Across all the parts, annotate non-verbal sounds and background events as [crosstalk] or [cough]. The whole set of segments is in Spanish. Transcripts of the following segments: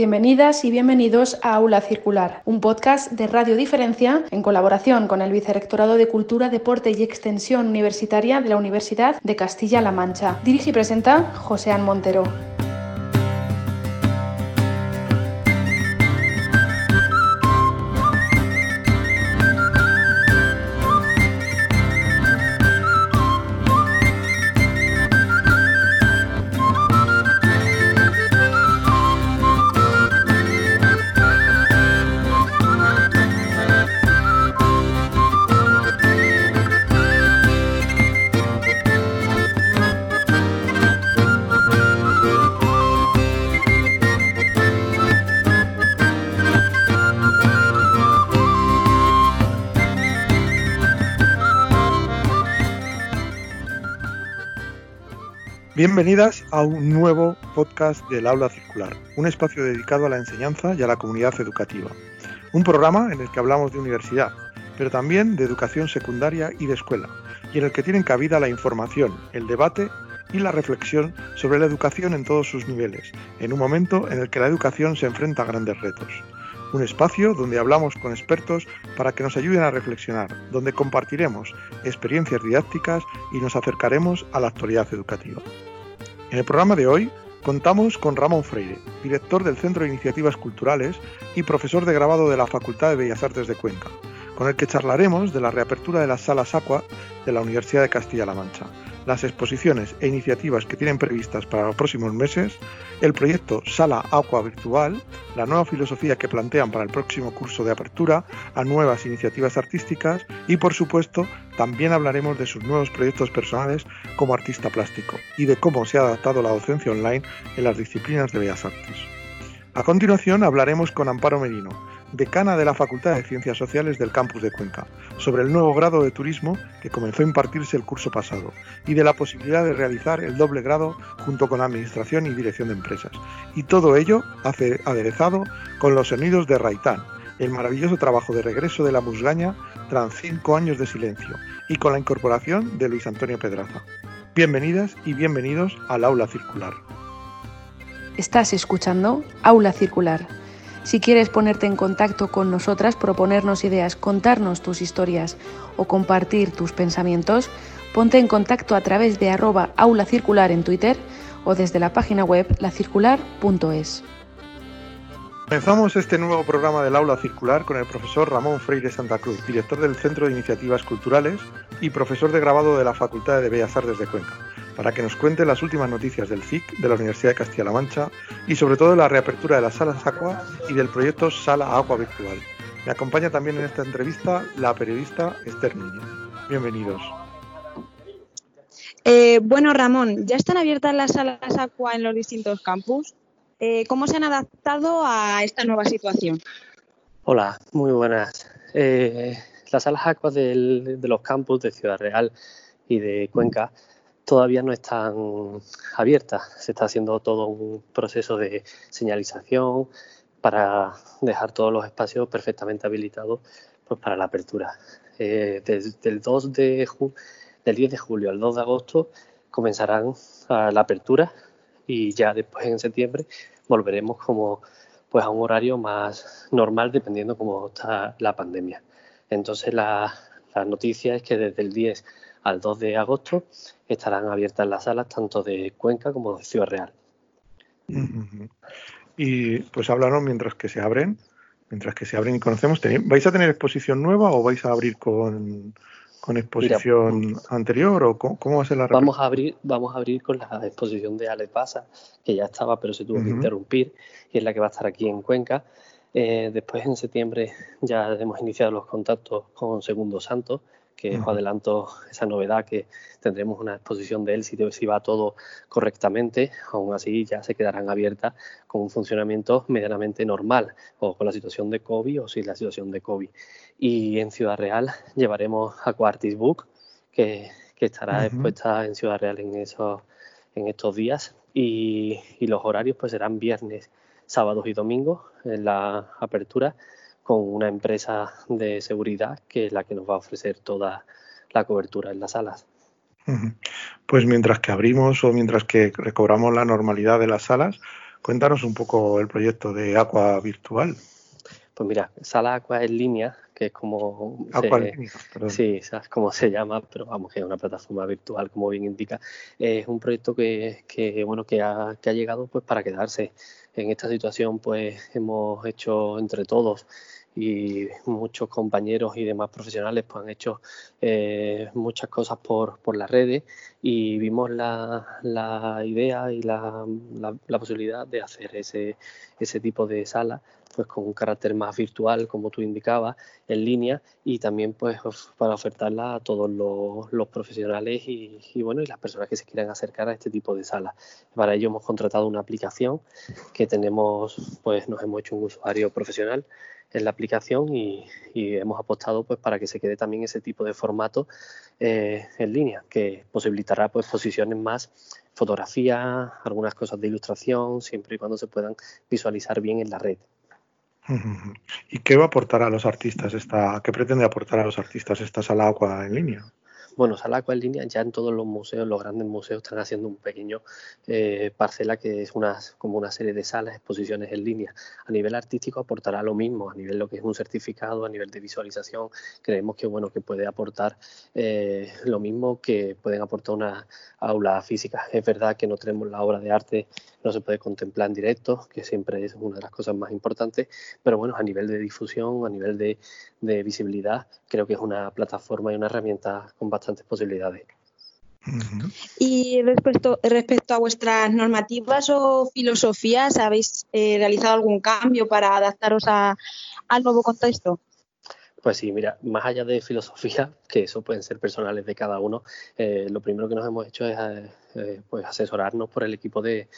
Bienvenidas y bienvenidos a Aula Circular, un podcast de Radio Diferencia en colaboración con el Vicerrectorado de Cultura, Deporte y Extensión Universitaria de la Universidad de Castilla-La Mancha. Dirige y presenta José Montero. Bienvenidas a un nuevo podcast del Aula Circular, un espacio dedicado a la enseñanza y a la comunidad educativa. Un programa en el que hablamos de universidad, pero también de educación secundaria y de escuela, y en el que tienen cabida la información, el debate y la reflexión sobre la educación en todos sus niveles, en un momento en el que la educación se enfrenta a grandes retos. Un espacio donde hablamos con expertos para que nos ayuden a reflexionar, donde compartiremos experiencias didácticas y nos acercaremos a la actualidad educativa. En el programa de hoy contamos con Ramón Freire, director del Centro de Iniciativas Culturales y profesor de grabado de la Facultad de Bellas Artes de Cuenca, con el que charlaremos de la reapertura de las salas Aqua de la Universidad de Castilla-La Mancha, las exposiciones e iniciativas que tienen previstas para los próximos meses, el proyecto Sala Aqua Virtual, la nueva filosofía que plantean para el próximo curso de apertura a nuevas iniciativas artísticas y, por supuesto, también hablaremos de sus nuevos proyectos personales como artista plástico y de cómo se ha adaptado la docencia online en las disciplinas de Bellas Artes. A continuación hablaremos con Amparo Merino, decana de la Facultad de Ciencias Sociales del campus de Cuenca, sobre el nuevo grado de turismo que comenzó a impartirse el curso pasado y de la posibilidad de realizar el doble grado junto con Administración y Dirección de Empresas. Y todo ello aderezado con los sonidos de Raitán, el maravilloso trabajo de regreso de la musgaña tras cinco años de silencio y con la incorporación de Luis Antonio Pedraza. Bienvenidas y bienvenidos al Aula Circular. Estás escuchando Aula Circular si quieres ponerte en contacto con nosotras, proponernos ideas, contarnos tus historias o compartir tus pensamientos, ponte en contacto a través de arroba aula en Twitter o desde la página web lacircular.es. Comenzamos este nuevo programa del Aula Circular con el profesor Ramón Freire Santa Cruz, director del Centro de Iniciativas Culturales y profesor de grabado de la Facultad de Bellas Artes de Cuenca para que nos cuente las últimas noticias del CIC, de la Universidad de Castilla-La Mancha y sobre todo la reapertura de las salas Aqua y del proyecto Sala Aqua Virtual. Me acompaña también en esta entrevista la periodista Esther Niño. Bienvenidos. Eh, bueno, Ramón, ya están abiertas las salas Aqua en los distintos campus. Eh, ¿Cómo se han adaptado a esta nueva situación? Hola, muy buenas. Eh, las salas Aqua de los campus de Ciudad Real y de Cuenca todavía no están abiertas. Se está haciendo todo un proceso de señalización para dejar todos los espacios perfectamente habilitados pues, para la apertura. Desde el 2 de del 10 de julio al 2 de agosto comenzarán la apertura y ya después en septiembre volveremos como pues a un horario más normal dependiendo cómo está la pandemia. Entonces la, la noticia es que desde el 10 al 2 de agosto estarán abiertas las salas tanto de Cuenca como de Ciudad Real. Y pues háblanos mientras que se abren, mientras que se abren y conocemos, ¿vais a tener exposición nueva o vais a abrir con, exposición anterior o cómo, va a ser la vamos a abrir vamos a abrir con la exposición de Ale Pasa que ya estaba pero se tuvo que interrumpir y es la que va a estar aquí en Cuenca. Eh, después en septiembre ya hemos iniciado los contactos con Segundo Santo que os adelanto esa novedad que tendremos una exposición de él si, si va todo correctamente, aún así ya se quedarán abiertas con un funcionamiento medianamente normal o con la situación de COVID o sin la situación de COVID. Y en Ciudad Real llevaremos a Quartis Book, que, que estará expuesta en Ciudad Real en, esos, en estos días. Y, y los horarios pues serán viernes, sábados y domingos en la apertura con una empresa de seguridad que es la que nos va a ofrecer toda la cobertura en las salas. Pues mientras que abrimos o mientras que recobramos la normalidad de las salas, Cuéntanos un poco el proyecto de Aqua Virtual. Pues mira, Sala Aqua en línea, que es como se, sí, sabes cómo se llama, pero vamos, que es una plataforma virtual, como bien indica. Es un proyecto que, que bueno, que ha, que ha llegado pues para quedarse. En esta situación, pues hemos hecho entre todos y muchos compañeros y demás profesionales pues, han hecho eh, muchas cosas por, por las redes y vimos la, la idea y la, la, posibilidad de hacer ese, ese tipo de sala pues con un carácter más virtual, como tú indicabas, en línea y también pues para ofertarla a todos los, los profesionales y, y, bueno y las personas que se quieran acercar a este tipo de salas. Para ello hemos contratado una aplicación que tenemos, pues nos hemos hecho un usuario profesional en la aplicación y, hemos apostado pues para que se quede también ese tipo de formato eh, en línea que posibilitará pues posiciones más fotografía algunas cosas de ilustración siempre y cuando se puedan visualizar bien en la red [laughs] ¿Y qué va a aportar a los artistas esta, qué pretende aportar a los artistas esta sala agua en línea? Bueno, sala en línea ya en todos los museos, los grandes museos están haciendo un pequeño eh, parcela que es una, como una serie de salas, exposiciones en línea. A nivel artístico aportará lo mismo, a nivel lo que es un certificado, a nivel de visualización, creemos que bueno que puede aportar eh, lo mismo que pueden aportar una aula física. Es verdad que no tenemos la obra de arte, no se puede contemplar en directo, que siempre es una de las cosas más importantes, pero bueno, a nivel de difusión, a nivel de, de visibilidad, creo que es una plataforma y una herramienta con bastantes posibilidades. Y respecto, respecto a vuestras normativas o filosofías, ¿habéis eh, realizado algún cambio para adaptaros a, al nuevo contexto? Pues sí, mira, más allá de filosofía, [laughs] que eso pueden ser personales de cada uno, eh, lo primero que nos hemos hecho es eh, pues asesorarnos por el equipo de,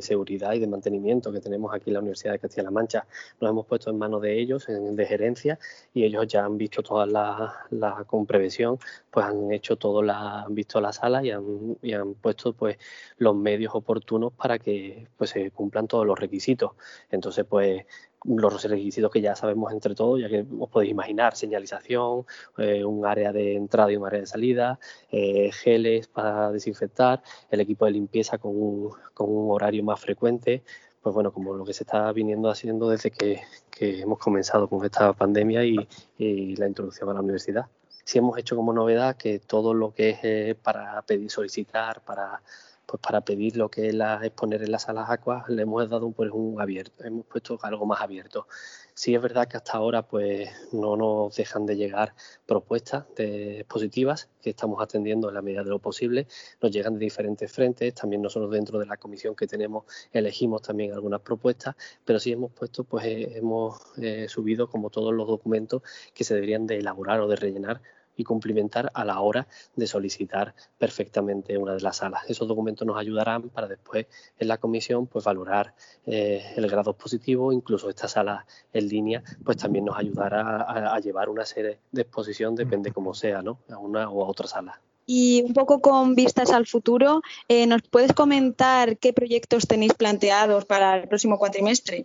seguridad y de mantenimiento que tenemos aquí en la Universidad de Castilla-La Mancha. Nos hemos puesto en manos de ellos, de gerencia, y ellos ya han visto todas las, con previsión, pues han hecho todo, la, han visto la sala y han, y han puesto pues los medios oportunos para que pues se cumplan todos los requisitos. Entonces, pues los requisitos que ya sabemos entre todos, ya que os podéis imaginar, señalización, eh, un área de entrada y un área de salida, eh, geles para desinfectar, el equipo de limpieza con un, con un, horario más frecuente, pues bueno, como lo que se está viniendo haciendo desde que, que hemos comenzado con esta pandemia y, y, la introducción a la universidad. Sí hemos hecho como novedad que todo lo que es eh, para pedir, solicitar, para pues para pedir lo que es la, exponer en las salas acuas le hemos dado pues, un abierto, hemos puesto algo más abierto. Sí es verdad que hasta ahora pues no nos dejan de llegar propuestas de positivas que estamos atendiendo en la medida de lo posible, nos llegan de diferentes frentes, también nosotros dentro de la comisión que tenemos elegimos también algunas propuestas, pero sí hemos puesto pues eh, hemos eh, subido como todos los documentos que se deberían de elaborar o de rellenar y cumplimentar a la hora de solicitar perfectamente una de las salas. Esos documentos nos ayudarán para después en la comisión pues valorar eh, el grado positivo, incluso esta sala en línea pues también nos ayudará a, llevar una serie de exposición, depende como sea, ¿no? a una o a otra sala. Y un poco con vistas al futuro, eh, ¿nos puedes comentar qué proyectos tenéis planteados para el próximo cuatrimestre?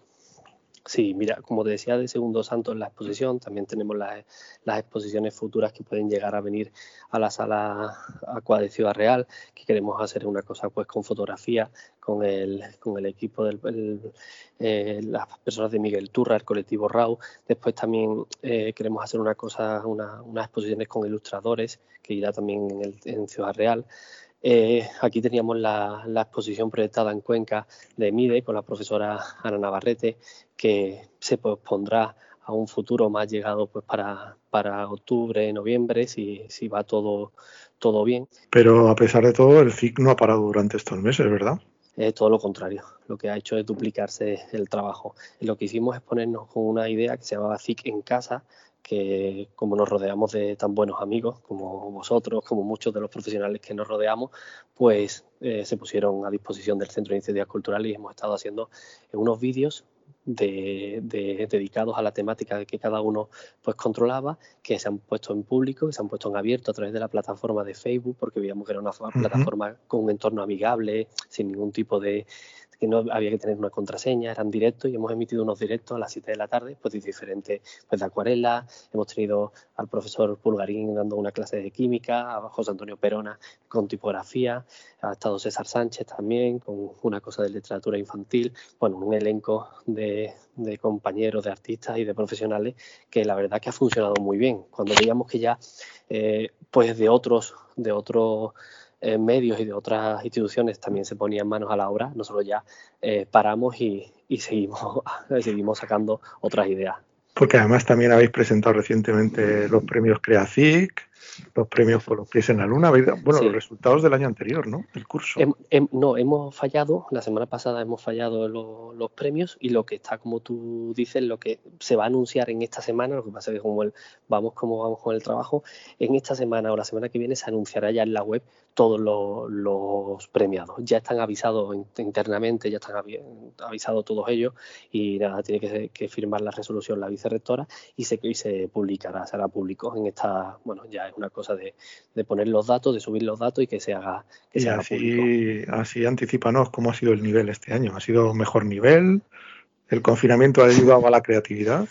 Sí, mira, como te decía de Segundo Santo en la exposición, también tenemos las, exposiciones futuras que pueden llegar a venir a la sala Aqua de Ciudad Real, que queremos hacer una cosa pues con fotografía, con el, con el equipo de eh, las personas de Miguel Turra, el colectivo RAU. Después también eh, queremos hacer una cosa, una, unas exposiciones con ilustradores, que irá también en, el, en Ciudad Real. Eh, aquí teníamos la, exposición proyectada en Cuenca de MIDE con la profesora Ana Navarrete, que se pospondrá a un futuro más llegado pues para, para octubre, noviembre, si, si va todo, todo bien. Pero a pesar de todo, el CIC no ha parado durante estos meses, ¿verdad? Es todo lo contrario. Lo que ha hecho es duplicarse el trabajo. Lo que hicimos es ponernos con una idea que se llamaba CIC en casa, que como nos rodeamos de tan buenos amigos como vosotros, como muchos de los profesionales que nos rodeamos, pues eh, se pusieron a disposición del Centro de Iniciativas Culturales y hemos estado haciendo unos vídeos de, dedicados a la temática que cada uno pues controlaba, que se han puesto en público, que se han puesto en abierto a través de la plataforma de Facebook, porque veíamos que era una plataforma con un entorno amigable, sin ningún tipo de, que no había que tener una contraseña, eran directos y hemos emitido unos directos a las 7 de la tarde, pues de diferentes, pues de acuarela, hemos tenido al profesor Pulgarín dando una clase de química, a José Antonio Perona con tipografía, ha estado César Sánchez también con una cosa de literatura infantil, bueno, un elenco de, compañeros, de artistas y de profesionales que la verdad que ha funcionado muy bien. Cuando veíamos que ya, eh, pues de otros, de otros eh, medios y de otras instituciones también se ponían manos a la obra, nosotros ya eh, paramos y, seguimos, [laughs] seguimos sacando otras ideas. Porque además también habéis presentado recientemente los premios CREACIC, los premios por los pies en la luna. Bueno, los resultados del año anterior, ¿no? El curso. no, hemos fallado, la semana pasada hemos fallado los, premios y lo que está, como tú dices, lo que se va a anunciar en esta semana, lo que pasa es que como el, vamos como vamos con el trabajo, en esta semana o la semana que viene se anunciará ya en la web todos los, premiados. Ya están avisados internamente, ya están avisados todos ellos y nada, tiene que, firmar la resolución la vicerrectora y se, y se publicará, será público en esta, bueno, ya es una cosa de, poner los datos, de subir los datos y que se haga, que y así, Así anticipanos cómo ha sido el nivel este año. ¿Ha sido mejor nivel? ¿El confinamiento ha ayudado a la creatividad?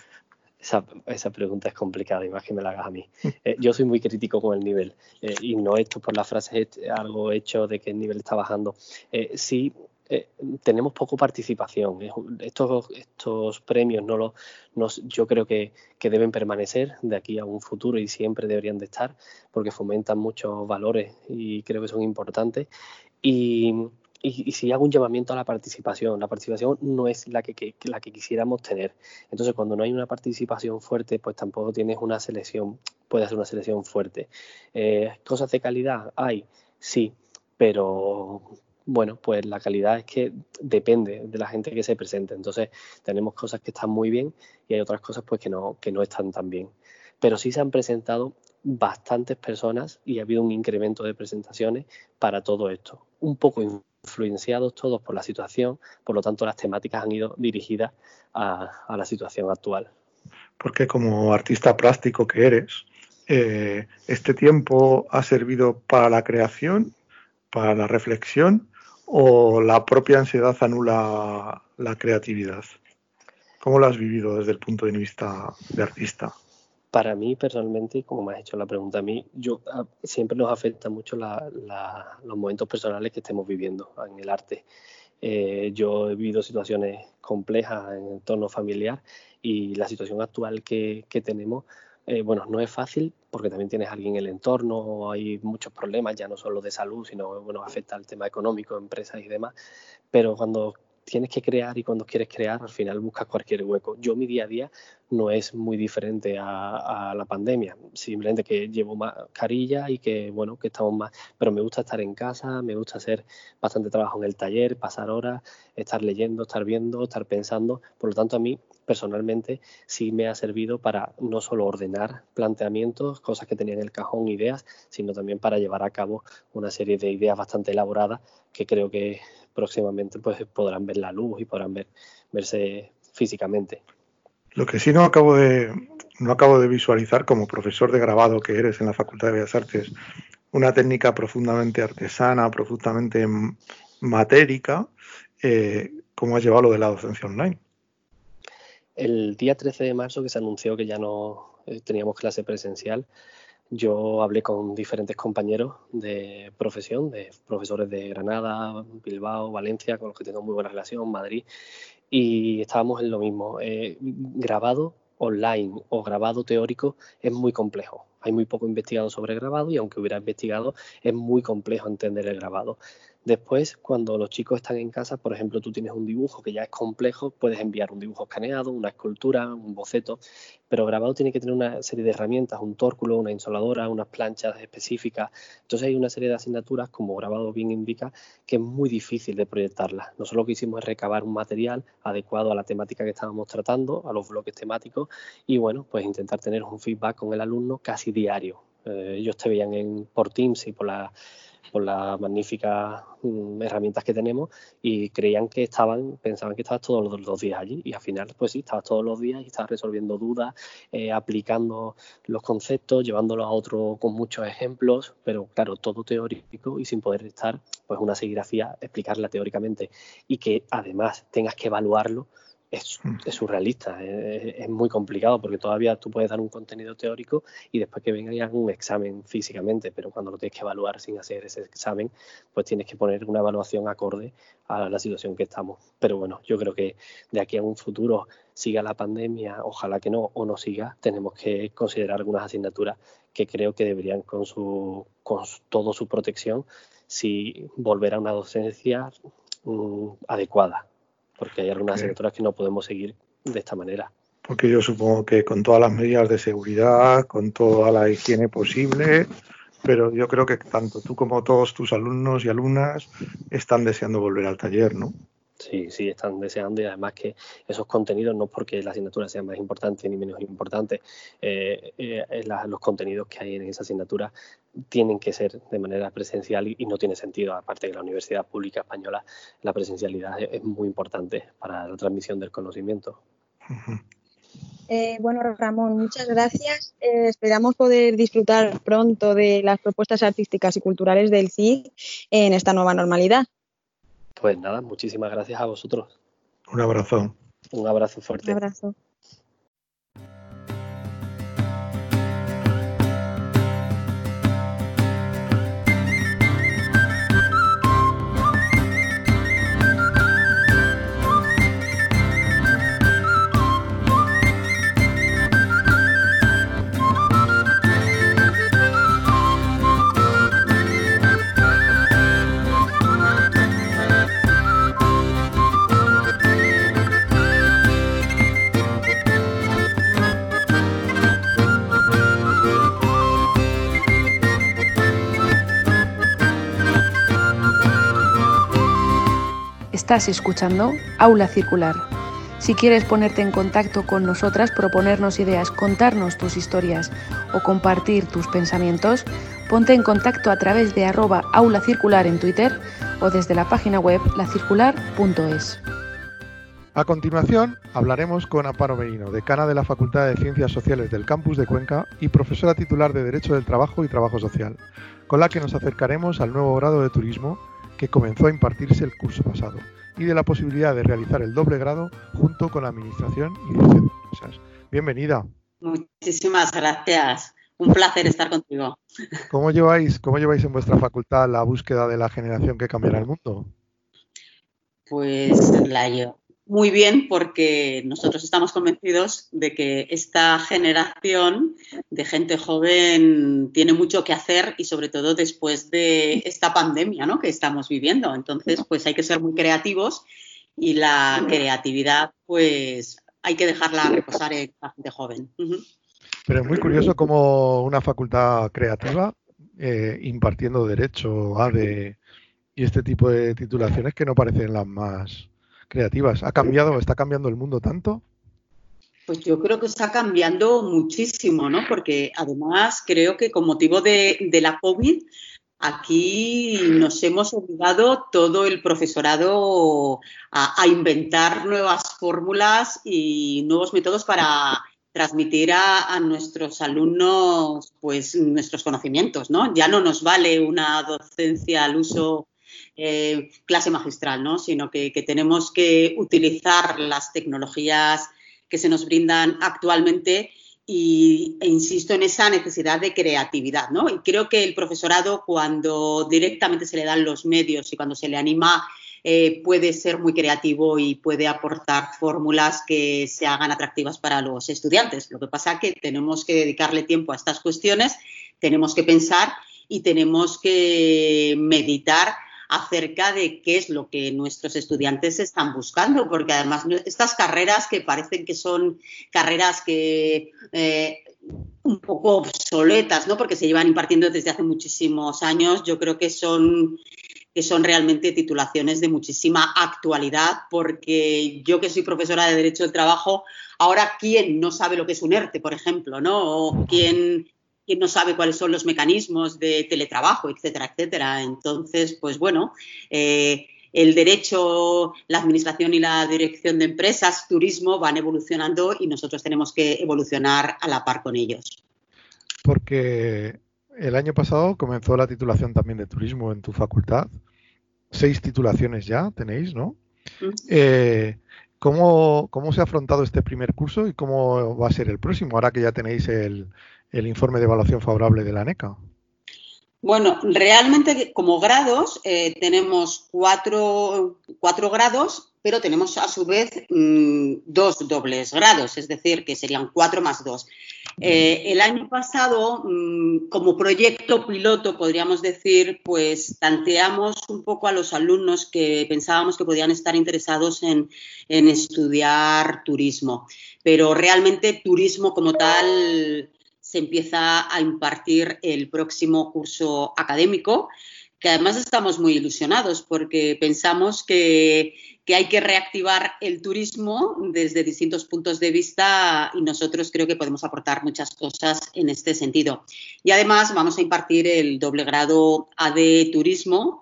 Esa, esa, pregunta es complicada y más que me la hagas a mí. Eh, yo soy muy crítico con el nivel eh, y no esto por la frase algo hecho de que el nivel está bajando. Eh, sí, eh, tenemos poco participación. Estos, estos premios no los, yo creo que, deben permanecer de aquí a un futuro y siempre deberían de estar porque fomentan muchos valores y creo que son importantes. Y, si hago un llamamiento a la participación, la participación no es la que, la que quisiéramos tener. Entonces, cuando no hay una participación fuerte, pues tampoco tienes una selección, puede ser una selección fuerte. Eh, ¿Cosas de calidad? Hay, sí, pero bueno, pues la calidad es que depende de la gente que se presente. Entonces, tenemos cosas que están muy bien y hay otras cosas pues que no, que no están tan bien. Pero sí se han presentado bastantes personas y ha habido un incremento de presentaciones para todo esto. Un poco influenciados todos por la situación, por lo tanto las temáticas han ido dirigidas a, la situación actual. Porque como artista plástico que eres, eh, este tiempo ha servido para la creación, para la reflexión o la propia ansiedad anula la creatividad? ¿Cómo lo has vivido desde el punto de vista de artista? Para mí personalmente, como me has hecho la pregunta a mí, yo ah, siempre nos afecta mucho los momentos personales que estemos viviendo en el arte. Eh, yo he vivido situaciones complejas en el entorno familiar y la situación actual que tenemos eh, bueno, no es fácil porque también tienes a alguien en el entorno, hay muchos problemas, ya no solo de salud, sino bueno, afecta al tema económico, empresas y demás. Pero cuando tienes que crear y cuando quieres crear, al final buscas cualquier hueco. Yo mi día a día no es muy diferente a, la pandemia, simplemente que llevo mascarilla y que, bueno, que estamos más, pero me gusta estar en casa, me gusta hacer bastante trabajo en el taller, pasar horas, estar leyendo, estar viendo, estar pensando. Por lo tanto, a mí personalmente sí me ha servido para no solo ordenar planteamientos, cosas que tenía en el cajón, ideas, sino también para llevar a cabo una serie de ideas bastante elaboradas que creo que próximamente pues, podrán ver la luz y podrán ver, verse físicamente. Lo que sí no acabo de no acabo de visualizar como profesor de grabado que eres en la Facultad de Bellas Artes, una técnica profundamente artesana, profundamente matérica, eh, ¿cómo has llevado lo de la docencia online? El día 13 de marzo que se anunció que ya no eh, teníamos clase presencial, yo hablé con diferentes compañeros de profesión, de profesores de Granada, Bilbao, Valencia, con los que tengo muy buena relación, Madrid, y estábamos en lo mismo. Eh, grabado online o grabado teórico es muy complejo. Hay muy poco investigado sobre grabado y aunque hubiera investigado, es muy complejo entender el grabado. Después, cuando los chicos están en casa, por ejemplo, tú tienes un dibujo que ya es complejo, puedes enviar un dibujo escaneado, una escultura, un boceto, pero grabado tiene que tener una serie de herramientas, un tórculo, una insoladora, unas planchas específicas. Entonces hay una serie de asignaturas, como grabado bien indica, que es muy difícil de proyectarlas. Nosotros lo que hicimos es recabar un material adecuado a la temática que estábamos tratando, a los bloques temáticos, y bueno, pues intentar tener un feedback con el alumno casi diario. Eh, ellos te veían en, por Teams y por la por las magníficas mm, herramientas que tenemos y creían que estaban, pensaban que estabas todos los, días allí y al final pues sí, estabas todos los días y estabas resolviendo dudas, eh, aplicando los conceptos, llevándolo a otro con muchos ejemplos, pero claro, todo teórico y sin poder estar pues una serigrafía, explicarla teóricamente y que además tengas que evaluarlo es, mm. es surrealista, es, muy complicado porque todavía tú puedes dar un contenido teórico y después que venga ya un examen físicamente, pero cuando lo tienes que evaluar sin hacer ese examen, pues tienes que poner una evaluación acorde a la situación que estamos. Pero bueno, yo creo que de aquí a un futuro siga la pandemia, ojalá que no, o no siga, tenemos que considerar algunas asignaturas que creo que deberían con, su, con todo su protección si volver a una docencia mm, adecuada porque hay algunas asignaturas que no podemos seguir de esta manera. Porque yo supongo que con todas las medidas de seguridad, con toda la higiene posible, pero yo creo que tanto tú como todos tus alumnos y alumnas están deseando volver al taller, ¿no? Sí, sí, están deseando y además que esos contenidos, no porque la asignatura sea más importante ni menos importante, eh, eh, los contenidos que hay en esa asignatura tienen que ser de manera presencial y, no tiene sentido, aparte de la Universidad Pública Española, la presencialidad es, muy importante para la transmisión del conocimiento. Eh, bueno, Ramón, muchas gracias. esperamos poder disfrutar pronto de las propuestas artísticas y culturales del CIG en esta nueva normalidad. Pues nada, muchísimas gracias a vosotros. Un abrazo. Un abrazo fuerte. Un abrazo. Estás escuchando Aula Circular. Si quieres ponerte en contacto con nosotras, proponernos ideas, contarnos tus historias o compartir tus pensamientos, ponte en contacto a través de arroba aula circular en Twitter o desde la página web lacircular.es. A continuación hablaremos con Amparo Merino, decana de la Facultad de Ciencias Sociales del campus de Cuenca y profesora titular de Derecho del Trabajo y Trabajo Social, con la que nos acercaremos al nuevo grado de turismo que comenzó a impartirse el curso pasado y de la posibilidad de realizar el doble grado junto con la Administración y empresas. Bienvenida. Muchísimas gracias. Un placer estar contigo. ¿Cómo lleváis, ¿Cómo lleváis en vuestra facultad la búsqueda de la generación que cambiará el mundo? Pues la, muy bien porque nosotros estamos convencidos de que esta generación de gente joven tiene mucho que hacer y sobre todo después de esta pandemia ¿no? que estamos viviendo. Entonces, pues hay que ser muy creativos y la creatividad, pues hay que dejarla reposar en la gente joven. Pero es muy curioso como una facultad creativa, eh, impartiendo derecho, ADE y este tipo de titulaciones que no parecen las más creativas. ¿Ha cambiado, está cambiando el mundo tanto? Pues yo creo que está cambiando muchísimo, ¿no? Porque además creo que con motivo de, la COVID, aquí nos hemos obligado todo el profesorado a, inventar nuevas fórmulas y nuevos métodos para transmitir a, a, nuestros alumnos pues nuestros conocimientos, ¿no? Ya no nos vale una docencia al uso eh, clase magistral, ¿no? sino que, tenemos que utilizar las tecnologías que se nos brindan actualmente y, e insisto en esa necesidad de creatividad. Y creo que el profesorado, cuando directamente se le dan los medios y cuando se le anima, eh, puede ser muy creativo y puede aportar fórmulas que se hagan atractivas para los estudiantes. Lo que pasa es que tenemos que dedicarle tiempo a estas cuestiones, tenemos que pensar y tenemos que meditar acerca de qué es lo que nuestros estudiantes están buscando, porque además estas carreras que parecen que son carreras que eh, un poco obsoletas, ¿no? porque se llevan impartiendo desde hace muchísimos años, yo creo que son que son realmente titulaciones de muchísima actualidad, porque yo que soy profesora de Derecho del Trabajo, ahora quién no sabe lo que es un ERTE, por ejemplo, ¿no? O quién quién no sabe cuáles son los mecanismos de teletrabajo, etcétera, etcétera. Entonces, pues bueno, eh, el derecho, la administración y la dirección de empresas, turismo van evolucionando y nosotros tenemos que evolucionar a la par con ellos. Porque el año pasado comenzó la titulación también de turismo en tu facultad. Seis titulaciones ya tenéis, ¿no? Eh, ¿cómo, se ha afrontado este primer curso y cómo va a ser el próximo, ahora que ya tenéis el, el informe de evaluación favorable de la ANECA? Bueno, realmente como grados eh, tenemos cuatro, grados, pero tenemos a su vez mm, dos dobles grados, es decir, que serían cuatro más dos. Eh, el año pasado, mm, como proyecto piloto, podríamos decir, pues tanteamos un poco a los alumnos que pensábamos que podían estar interesados en, en estudiar turismo, pero realmente turismo como tal se empieza a impartir el próximo curso académico, que además estamos muy ilusionados porque pensamos que, hay que reactivar el turismo desde distintos puntos de vista y nosotros creo que podemos aportar muchas cosas en este sentido. Y además vamos a impartir el doble grado AD Turismo,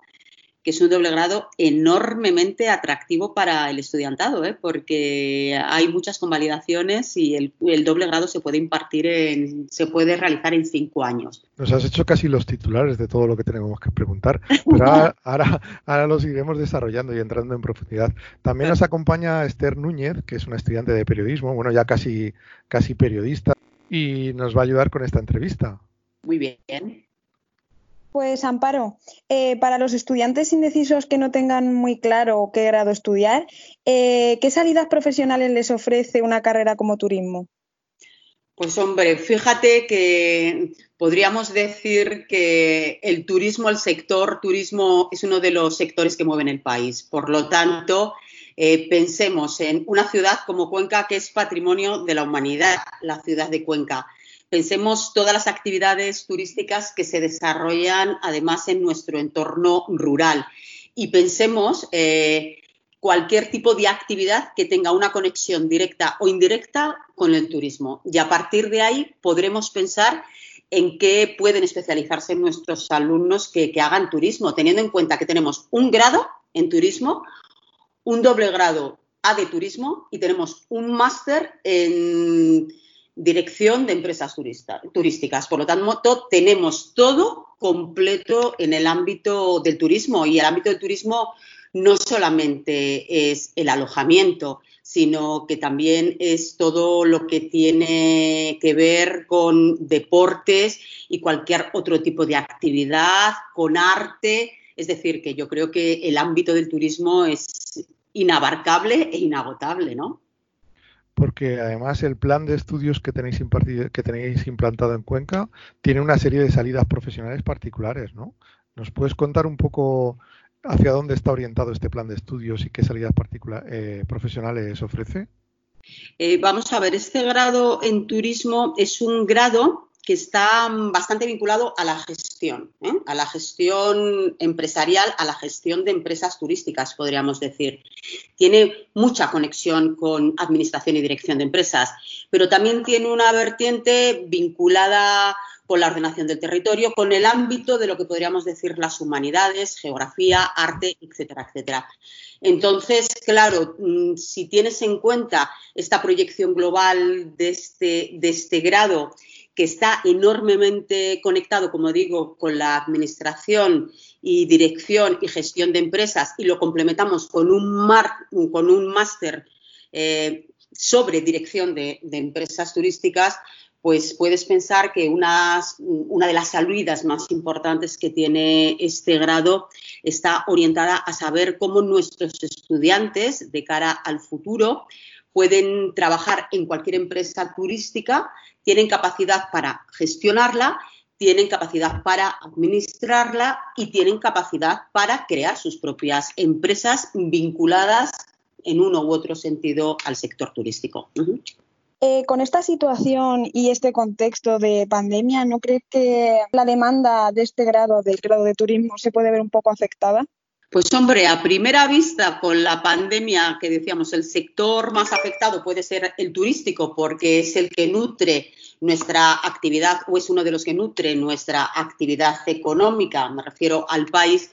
que es un doble grado enormemente atractivo para el estudiantado, ¿eh? porque hay muchas convalidaciones y el, doble grado se puede impartir en, se puede realizar en cinco años. Nos has hecho casi los titulares de todo lo que tenemos que preguntar, [laughs] pero ahora, ahora, ahora los iremos desarrollando y entrando en profundidad. También nos acompaña Esther Núñez, que es una estudiante de periodismo, bueno, ya casi, casi periodista, y nos va a ayudar con esta entrevista. Muy bien. Pues Amparo, eh, para los estudiantes indecisos que no tengan muy claro qué grado estudiar, eh, ¿qué salidas profesionales les ofrece una carrera como turismo? Pues hombre, fíjate que podríamos decir que el turismo, el sector turismo es uno de los sectores que mueven el país. Por lo tanto, eh, pensemos en una ciudad como Cuenca, que es patrimonio de la humanidad, la ciudad de Cuenca. Pensemos todas las actividades turísticas que se desarrollan además en nuestro entorno rural y pensemos eh, cualquier tipo de actividad que tenga una conexión directa o indirecta con el turismo. Y a partir de ahí podremos pensar en qué pueden especializarse nuestros alumnos que, que hagan turismo, teniendo en cuenta que tenemos un grado en turismo, un doble grado A de turismo y tenemos un máster en dirección de empresas turísticas. Por lo tanto, tenemos todo completo en el ámbito del turismo y el ámbito del turismo no solamente es el alojamiento, sino que también es todo lo que tiene que ver con deportes y cualquier otro tipo de actividad, con arte. Es decir, que yo creo que el ámbito del turismo es inabarcable e inagotable, ¿no? Porque además el plan de estudios que tenéis, que tenéis implantado en Cuenca tiene una serie de salidas profesionales particulares, ¿no? ¿Nos puedes contar un poco hacia dónde está orientado este plan de estudios y qué salidas eh, profesionales ofrece? Eh, vamos a ver, este grado en turismo es un grado que está bastante vinculado a la gestión, ¿eh? a la gestión empresarial, a la gestión de empresas turísticas, podríamos decir. Tiene mucha conexión con administración y dirección de empresas, pero también tiene una vertiente vinculada con la ordenación del territorio, con el ámbito de lo que podríamos decir las humanidades, geografía, arte, etcétera, etcétera. Entonces, claro, mm, si tienes en cuenta esta proyección global de este, de este grado que está enormemente conectado, como digo, con la administración y dirección y gestión de empresas y lo complementamos con un, máster eh, sobre dirección de, empresas turísticas, pues puedes pensar que una de las salidas más importantes que tiene este grado está orientada a saber cómo nuestros estudiantes de cara al futuro pueden trabajar en cualquier empresa turística tienen capacidad para gestionarla, tienen capacidad para administrarla y tienen capacidad para crear sus propias empresas vinculadas en uno u otro sentido al sector turístico. Eh, con esta situación y este contexto de pandemia, ¿no crees que la demanda de este grado, del grado de turismo, se puede ver un poco afectada? Pues hombre, a primera vista, con la pandemia que decíamos, el sector más afectado puede ser el turístico porque es el que nutre nuestra actividad o es uno de los que nutre nuestra actividad económica, me refiero al país,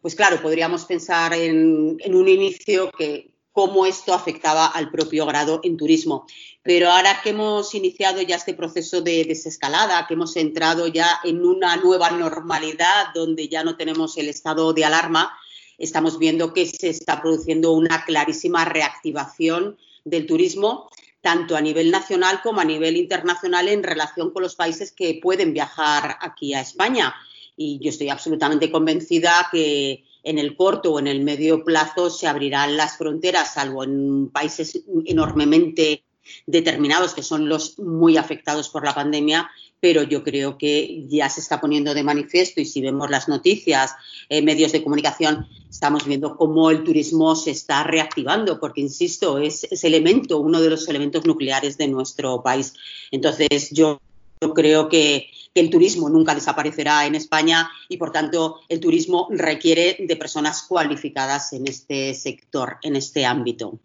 pues claro, podríamos pensar en, en un inicio que cómo esto afectaba al propio grado en turismo. Pero ahora que hemos iniciado ya este proceso de desescalada, que hemos entrado ya en una nueva normalidad donde ya no tenemos el estado de alarma, estamos viendo que se está produciendo una clarísima reactivación del turismo, tanto a nivel nacional como a nivel internacional en relación con los países que pueden viajar aquí a España. Y yo estoy absolutamente convencida que en el corto o en el medio plazo se abrirán las fronteras, salvo en países enormemente determinados que son los muy afectados por la pandemia, pero yo creo que ya se está poniendo de manifiesto y si vemos las noticias, eh, medios de comunicación, estamos viendo cómo el turismo se está reactivando, porque, insisto, es, ese elemento, uno de los elementos nucleares de nuestro país. Entonces, yo, creo que, el turismo nunca desaparecerá en España y, por tanto, el turismo requiere de personas cualificadas en este sector, en este ámbito.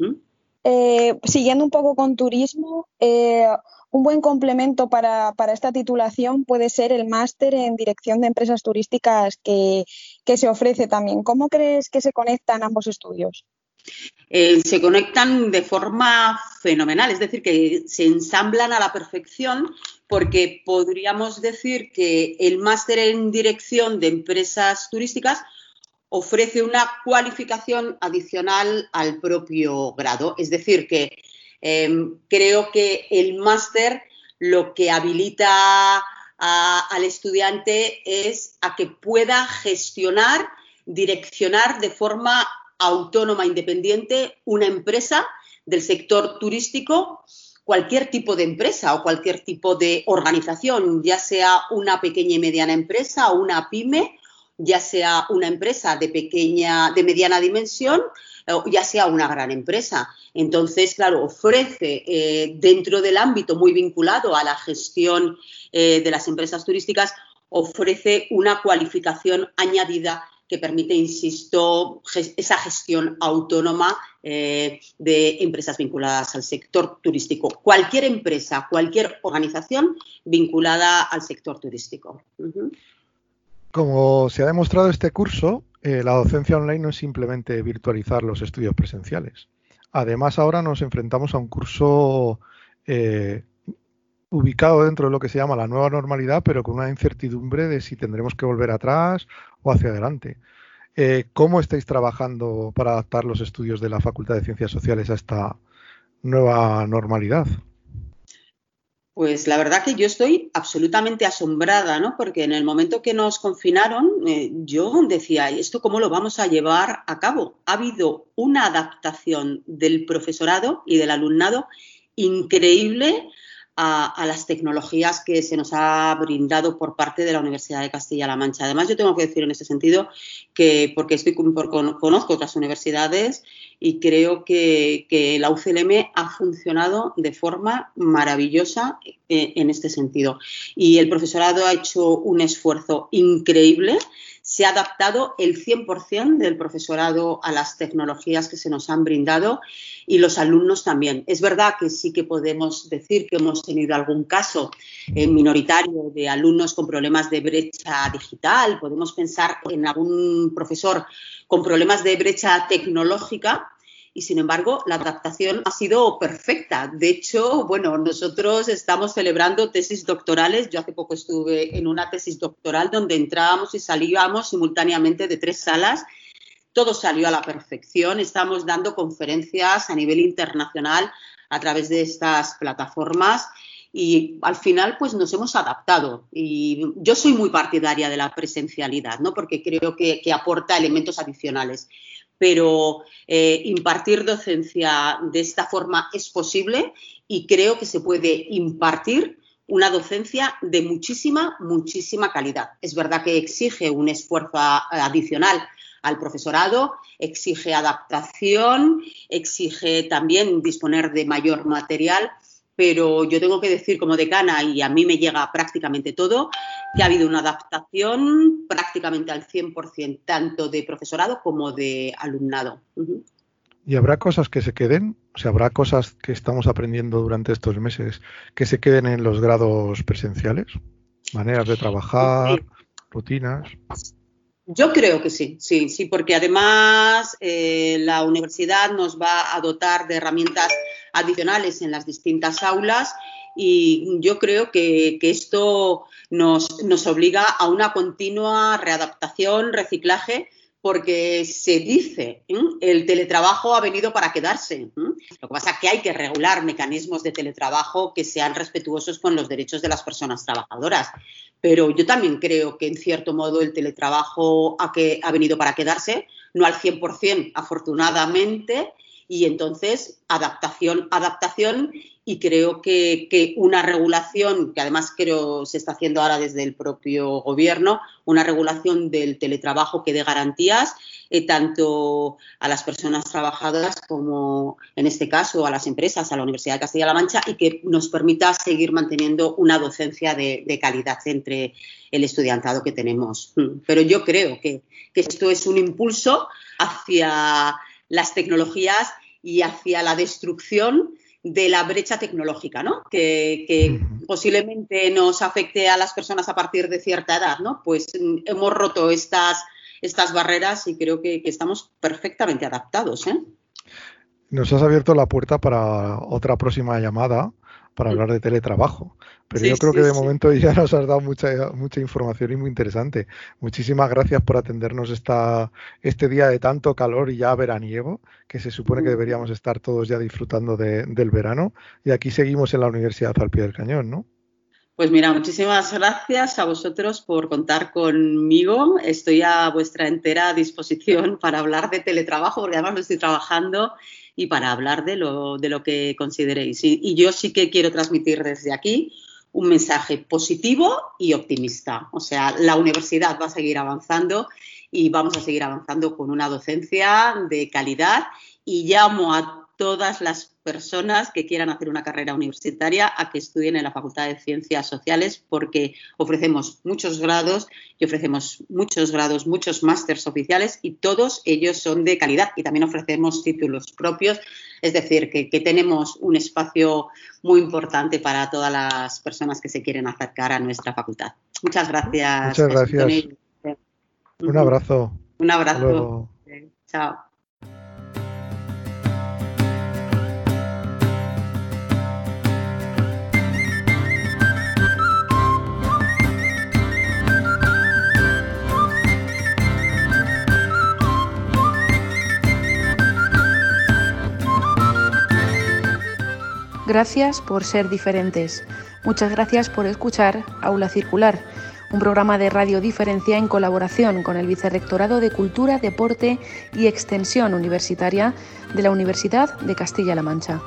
Eh, siguiendo un poco con turismo, eh, un buen complemento para, esta titulación puede ser el máster en dirección de empresas turísticas que, se ofrece también. ¿Cómo crees que se conectan ambos estudios? Eh, se conectan de forma fenomenal, es decir, que se ensamblan a la perfección porque podríamos decir que el máster en dirección de empresas turísticas ofrece una cualificación adicional al propio grado. Es decir, que em, creo que el máster lo que habilita al estudiante es a que pueda gestionar, direccionar de forma autónoma, independiente, una empresa del sector turístico, cualquier tipo de empresa o cualquier tipo de organización, ya sea una pequeña y mediana empresa o una pyme ya sea una empresa de pequeña, de mediana dimensión, ya sea una gran empresa. Entonces, claro, ofrece eh, dentro del ámbito muy vinculado a la gestión eh, de las empresas turísticas, ofrece una cualificación añadida que permite, insisto, esa gestión autónoma eh, de empresas vinculadas al sector turístico. Cualquier empresa, cualquier organización vinculada al sector turístico. Como se ha demostrado este curso, eh, la docencia online no es simplemente virtualizar los estudios presenciales. Además, ahora nos enfrentamos a un curso eh, ubicado dentro de lo que se llama la nueva normalidad, pero con una incertidumbre de si tendremos que volver atrás o hacia adelante. Eh, ¿Cómo estáis trabajando para adaptar los estudios de la Facultad de Ciencias Sociales a esta nueva normalidad? Pues la verdad que yo estoy absolutamente asombrada, ¿no? Porque en el momento que nos confinaron, eh, yo decía, ¿esto cómo lo vamos a llevar a cabo? Ha habido una adaptación del profesorado y del alumnado increíble a, las tecnologías que se nos ha brindado por parte de la Universidad de Castilla-La Mancha. Además, yo tengo que decir en ese sentido que, porque estoy por, conozco otras universidades y creo que, que, la UCLM ha funcionado de forma maravillosa eh, en este sentido. Y el profesorado ha hecho un esfuerzo increíble se ha adaptado el 100% del profesorado a las tecnologías que se nos han brindado y los alumnos también. Es verdad que sí que podemos decir que hemos tenido algún caso eh, minoritario de alumnos con problemas de brecha digital, podemos pensar en algún profesor con problemas de brecha tecnológica, y sin embargo la adaptación ha sido perfecta. De hecho, bueno, nosotros estamos celebrando tesis doctorales. Yo hace poco estuve en una tesis doctoral donde entrábamos y salíamos simultáneamente de tres salas. Todo salió a la perfección. Estamos dando conferencias a nivel internacional a través de estas plataformas y al final pues nos hemos adaptado y yo soy muy partidaria de la presencialidad, ¿no? Porque creo que, que aporta elementos adicionales pero eh, impartir docencia de esta forma es posible y creo que se puede impartir una docencia de muchísima, muchísima calidad. Es verdad que exige un esfuerzo adicional al profesorado, exige adaptación, exige también disponer de mayor material, pero yo tengo que decir como decana, y a mí me llega prácticamente todo, que ha habido una adaptación prácticamente al 100%, tanto de profesorado como de alumnado. ¿Y habrá cosas que se queden? O sea, ¿habrá cosas que estamos aprendiendo durante estos meses que se queden en los grados presenciales? ¿Maneras de trabajar, rutinas? Yo creo que sí, sí, sí, porque además eh, la universidad nos va a dotar de herramientas adicionales en las distintas aulas y yo creo que, esto nos, nos, obliga a una continua readaptación, reciclaje, porque se dice, el teletrabajo ha venido para quedarse. Lo que pasa es que hay que regular mecanismos de teletrabajo que sean respetuosos con los derechos de las personas trabajadoras. Pero yo también creo que, en cierto modo, el teletrabajo ha, que, ha venido para quedarse, no al 100%, afortunadamente, y entonces adaptación, adaptación y creo que, una regulación, que además creo se está haciendo ahora desde el propio gobierno, una regulación del teletrabajo que dé garantías eh, tanto a las personas trabajadoras como, en este caso, a las empresas, a la Universidad de Castilla-La Mancha y que nos permita seguir manteniendo una docencia de, calidad entre el estudiantado que tenemos. Pero yo creo que esto es un impulso hacia las tecnologías y hacia la destrucción de la brecha tecnológica, ¿no? Que, posiblemente nos afecte a las personas a partir de cierta edad, ¿no? Pues mm, hemos roto estas, estas barreras y creo que, estamos perfectamente adaptados. ¿eh? Nos has abierto la puerta para otra próxima llamada para hablar de teletrabajo. Pero yo creo que de momento ya nos has dado mucha, mucha información y muy interesante. Muchísimas gracias por atendernos esta, este día de tanto calor y ya veraniego, que se supone que deberíamos estar todos ya disfrutando del verano. Y aquí seguimos en la universidad al pie del cañón, ¿no? Pues mira, muchísimas gracias a vosotros por contar conmigo. Estoy a vuestra entera disposición para hablar de teletrabajo, porque además lo estoy trabajando y para hablar de lo, de lo que consideréis. Y, yo sí que quiero transmitir desde aquí un mensaje positivo y optimista. O sea, la universidad va a seguir avanzando y vamos a seguir avanzando con una docencia de calidad y llamo a todas las personas que quieran hacer una carrera universitaria a que estudien en la Facultad de Ciencias Sociales porque ofrecemos muchos grados y ofrecemos muchos grados, muchos másters oficiales y todos ellos son de calidad y también ofrecemos títulos propios, es decir, que, tenemos un espacio muy importante para todas las personas que se quieren acercar a nuestra facultad. Muchas gracias. Muchas gracias. Un abrazo. Un abrazo. Chao. Gracias por ser diferentes. Muchas gracias por escuchar Aula Circular, un programa de radio diferencia en colaboración con el Vicerrectorado de Cultura, Deporte y Extensión Universitaria de la Universidad de Castilla-La Mancha.